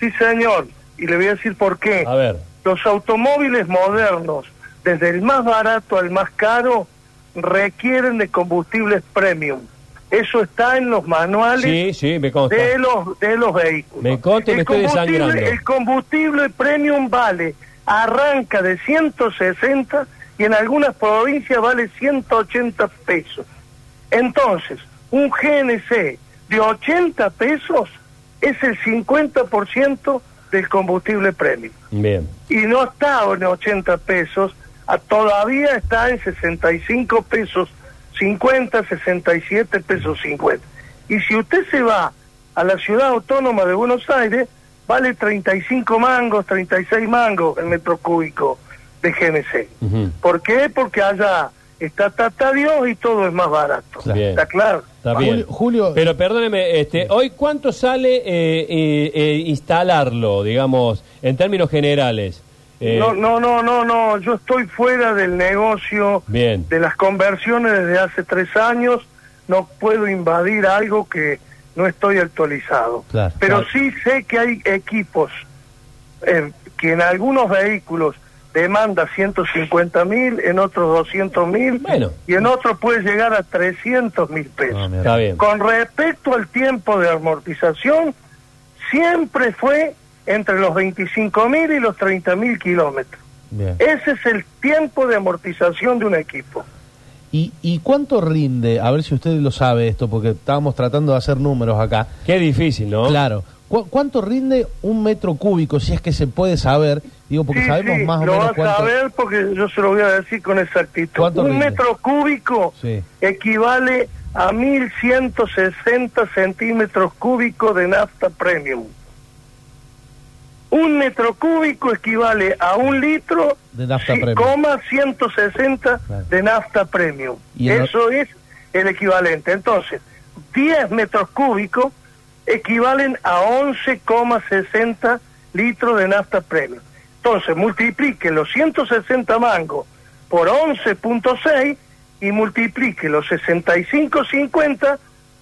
Sí, señor. Y le voy a decir por qué. A ver. Los automóviles modernos, desde el más barato al más caro, requieren de combustibles premium. Eso está en los manuales Sí, sí, me consta. de los de los vehículos. Me consta y me el estoy combustible, desangrando. el combustible premium vale, arranca de 160 y en algunas provincias vale 180 pesos. Entonces, un GNC de 80 pesos es el 50% del combustible premium. Bien. Y no está en 80 pesos, a- todavía está en 65 pesos 50, 67 pesos 50. Y si usted se va a la ciudad autónoma de Buenos Aires, vale 35 mangos, 36 mangos el metro cúbico de GNC. Ujú. ¿Por qué? Porque allá está Tata Dios y todo es más barato. Bien. ¿Está claro? Está Julio- bien. Julio- Pero perdóneme, este, hoy cuánto sale eh, eh, eh, instalarlo, digamos, en términos generales. Eh, No, no, no, no, no, yo estoy fuera del negocio Bien. de las conversiones desde hace tres años, no puedo invadir algo que no estoy actualizado. Claro, Pero claro. sí sé que hay equipos eh, que en algunos vehículos demanda 150 mil, en otros 200 mil Bueno. y en otros puede llegar a 300 mil pesos. Ah, mira. Está bien. Con respecto al tiempo de amortización, siempre fue entre los 25 mil y los 30 mil kilómetros. Bien. Ese es el tiempo de amortización de un equipo. ¿Y, ¿Y cuánto rinde? A ver si usted lo sabe esto, porque estábamos tratando de hacer números acá. Qué difícil, ¿no? Claro. ¿Cu- ¿Cuánto rinde un metro cúbico, si es que se puede saber? Digo, porque Sí, sabemos sí, más o lo menos vas cuánto... a ver porque yo se lo voy a decir con exactitud. ¿Cuánto Un rinde? metro cúbico Sí. equivale a 1160 centímetros cúbicos de nafta premium. Un metro cúbico equivale a un litro De nafta premium. coma 160 Claro. de nafta premium. Y Eso es el equivalente. Entonces, 10 metros cúbicos equivalen a 11,60 litros de nafta premium. Entonces, multiplique los 160 mangos por 11.6 y multiplique los 65.50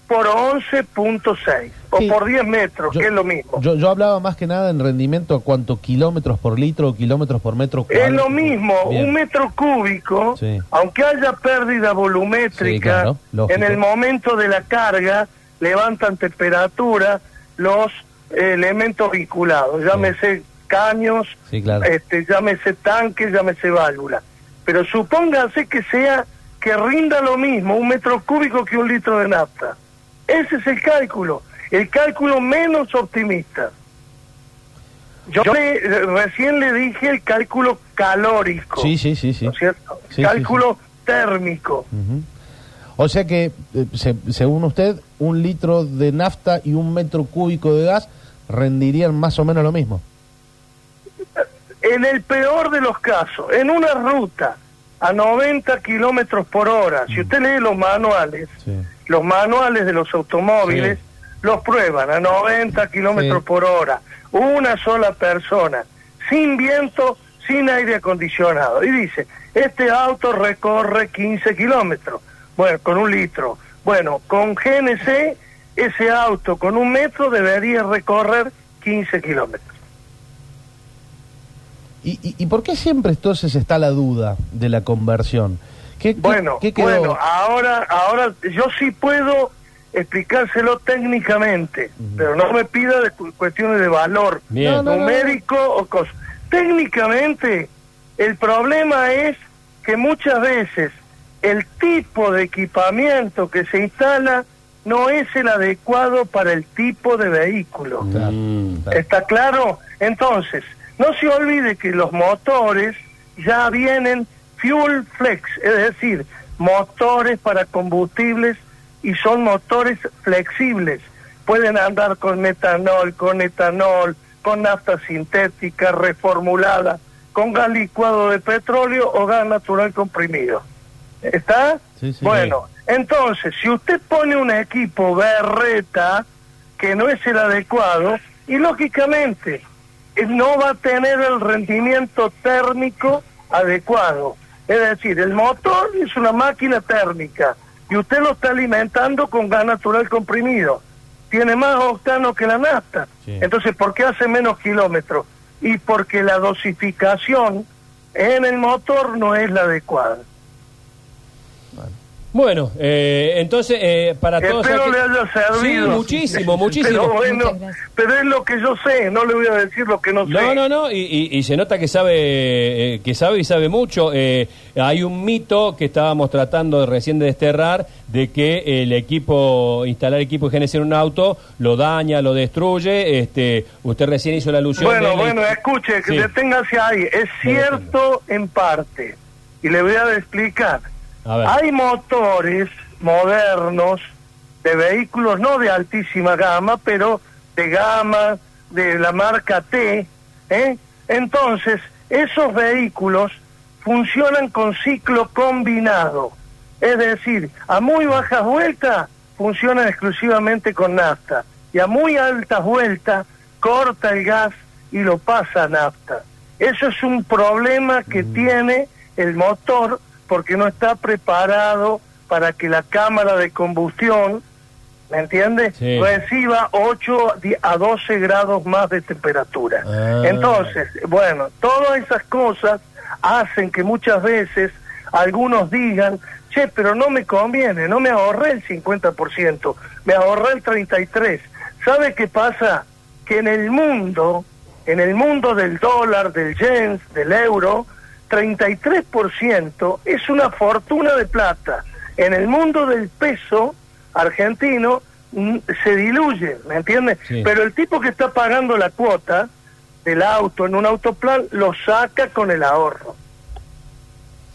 por 11.6 o Sí. por 10 metros, Yo- que es lo mismo. Yo, yo hablaba más que nada en rendimiento a cuánto kilómetros por litro o kilómetros por metro Es cuadrado. lo mismo, Bien. un metro cúbico, Sí. aunque haya pérdida Sí, volumétrica, claro, en el momento de la carga levantan temperatura los eh, elementos vinculados, llámese caños, Sí, claro. este, llámese tanque, llámese válvula. Pero supóngase que sea que rinda lo mismo un metro cúbico que un litro de nafta. Ese es el cálculo, el cálculo menos optimista. Yo le- recién le dije el cálculo calórico, Sí, sí, sí, sí. ¿no es cierto? Sí, sí, cálculo térmico. O sea que, eh, se- según usted, un litro de nafta y un metro cúbico de gas rendirían más o menos lo mismo. En el peor de los casos, en una ruta a 90 kilómetros por hora, si usted lee los manuales, Sí. los manuales de los automóviles los prueban a 90 kilómetros Sí. por hora, una sola persona, sin viento, sin aire acondicionado. Y dice, este auto recorre 15 kilómetros, bueno, con un litro. Bueno, con GNC, ese auto con un metro debería recorrer 15 kilómetros. ¿Y, y, y por qué siempre entonces está la duda de la conversión? ¿Qué, Bueno, qué quedó? bueno, ahora, ahora yo sí puedo explicárselo técnicamente, pero no me pida de cu- cuestiones de valor Bien. No, no, no. numérico o cosas. Técnicamente, el problema es que muchas veces el tipo de equipamiento que se instala no es el adecuado para el tipo de vehículo. Mm. ¿Está claro? Entonces, no se olvide que los motores ya vienen fuel flex, es decir, motores para combustibles y son motores flexibles. Pueden andar con metanol, con etanol, con nafta sintética reformulada, con gas licuado de petróleo o gas natural comprimido. ¿Está? Sí, sí. bueno, entonces, si usted pone un equipo berreta que no es el adecuado, y lógicamente eh, no va a tener el rendimiento térmico adecuado. Es decir, el motor es una máquina térmica y usted lo está alimentando con gas natural comprimido. tiene más octano que la nafta. Entonces, ¿por qué hace menos kilómetros? Y porque la dosificación en el motor no es la adecuada. Bueno, eh, entonces, eh, para todos... Espero le haya servido. Sí, muchísimo, muchísimo. Pero bueno, pero es lo que yo sé, no le voy a decir lo que no sé. No, no, no, y, y- y se nota que sabe, eh, que sabe y sabe mucho. Eh, hay un mito que estábamos tratando de recién de desterrar de que el equipo, instalar equipo de GNC en un auto, lo daña, lo destruye. Este, usted recién hizo la alusión. Bueno, bueno, escuche, que Sí. deténgase ahí. Es cierto en parte. Y le voy a explicar. Hay motores modernos de vehículos no de altísima gama, pero de gama de la marca T. ¿eh? Entonces, esos vehículos funcionan con ciclo combinado. Es decir, a muy bajas vueltas funcionan exclusivamente con nafta. Y a muy altas vueltas corta el gas y lo pasa a nafta. Eso es un problema que tiene el motor porque no está preparado para que la cámara de combustión, ¿me entiende? Sí. Reciba 8 di- a 12 grados más de temperatura. Ah. Entonces, bueno, todas esas cosas hacen que muchas veces algunos digan, che, pero no me conviene, no me ahorré el 50%, me ahorré el 33%. ¿Sabe qué pasa? Que en el mundo, en el mundo del dólar, del yen, del euro, 33% es una fortuna de plata. En el mundo del peso argentino mm, se diluye, ¿me entiendes? Sí. Pero el tipo que está pagando la cuota del auto en un autoplan lo saca con el ahorro.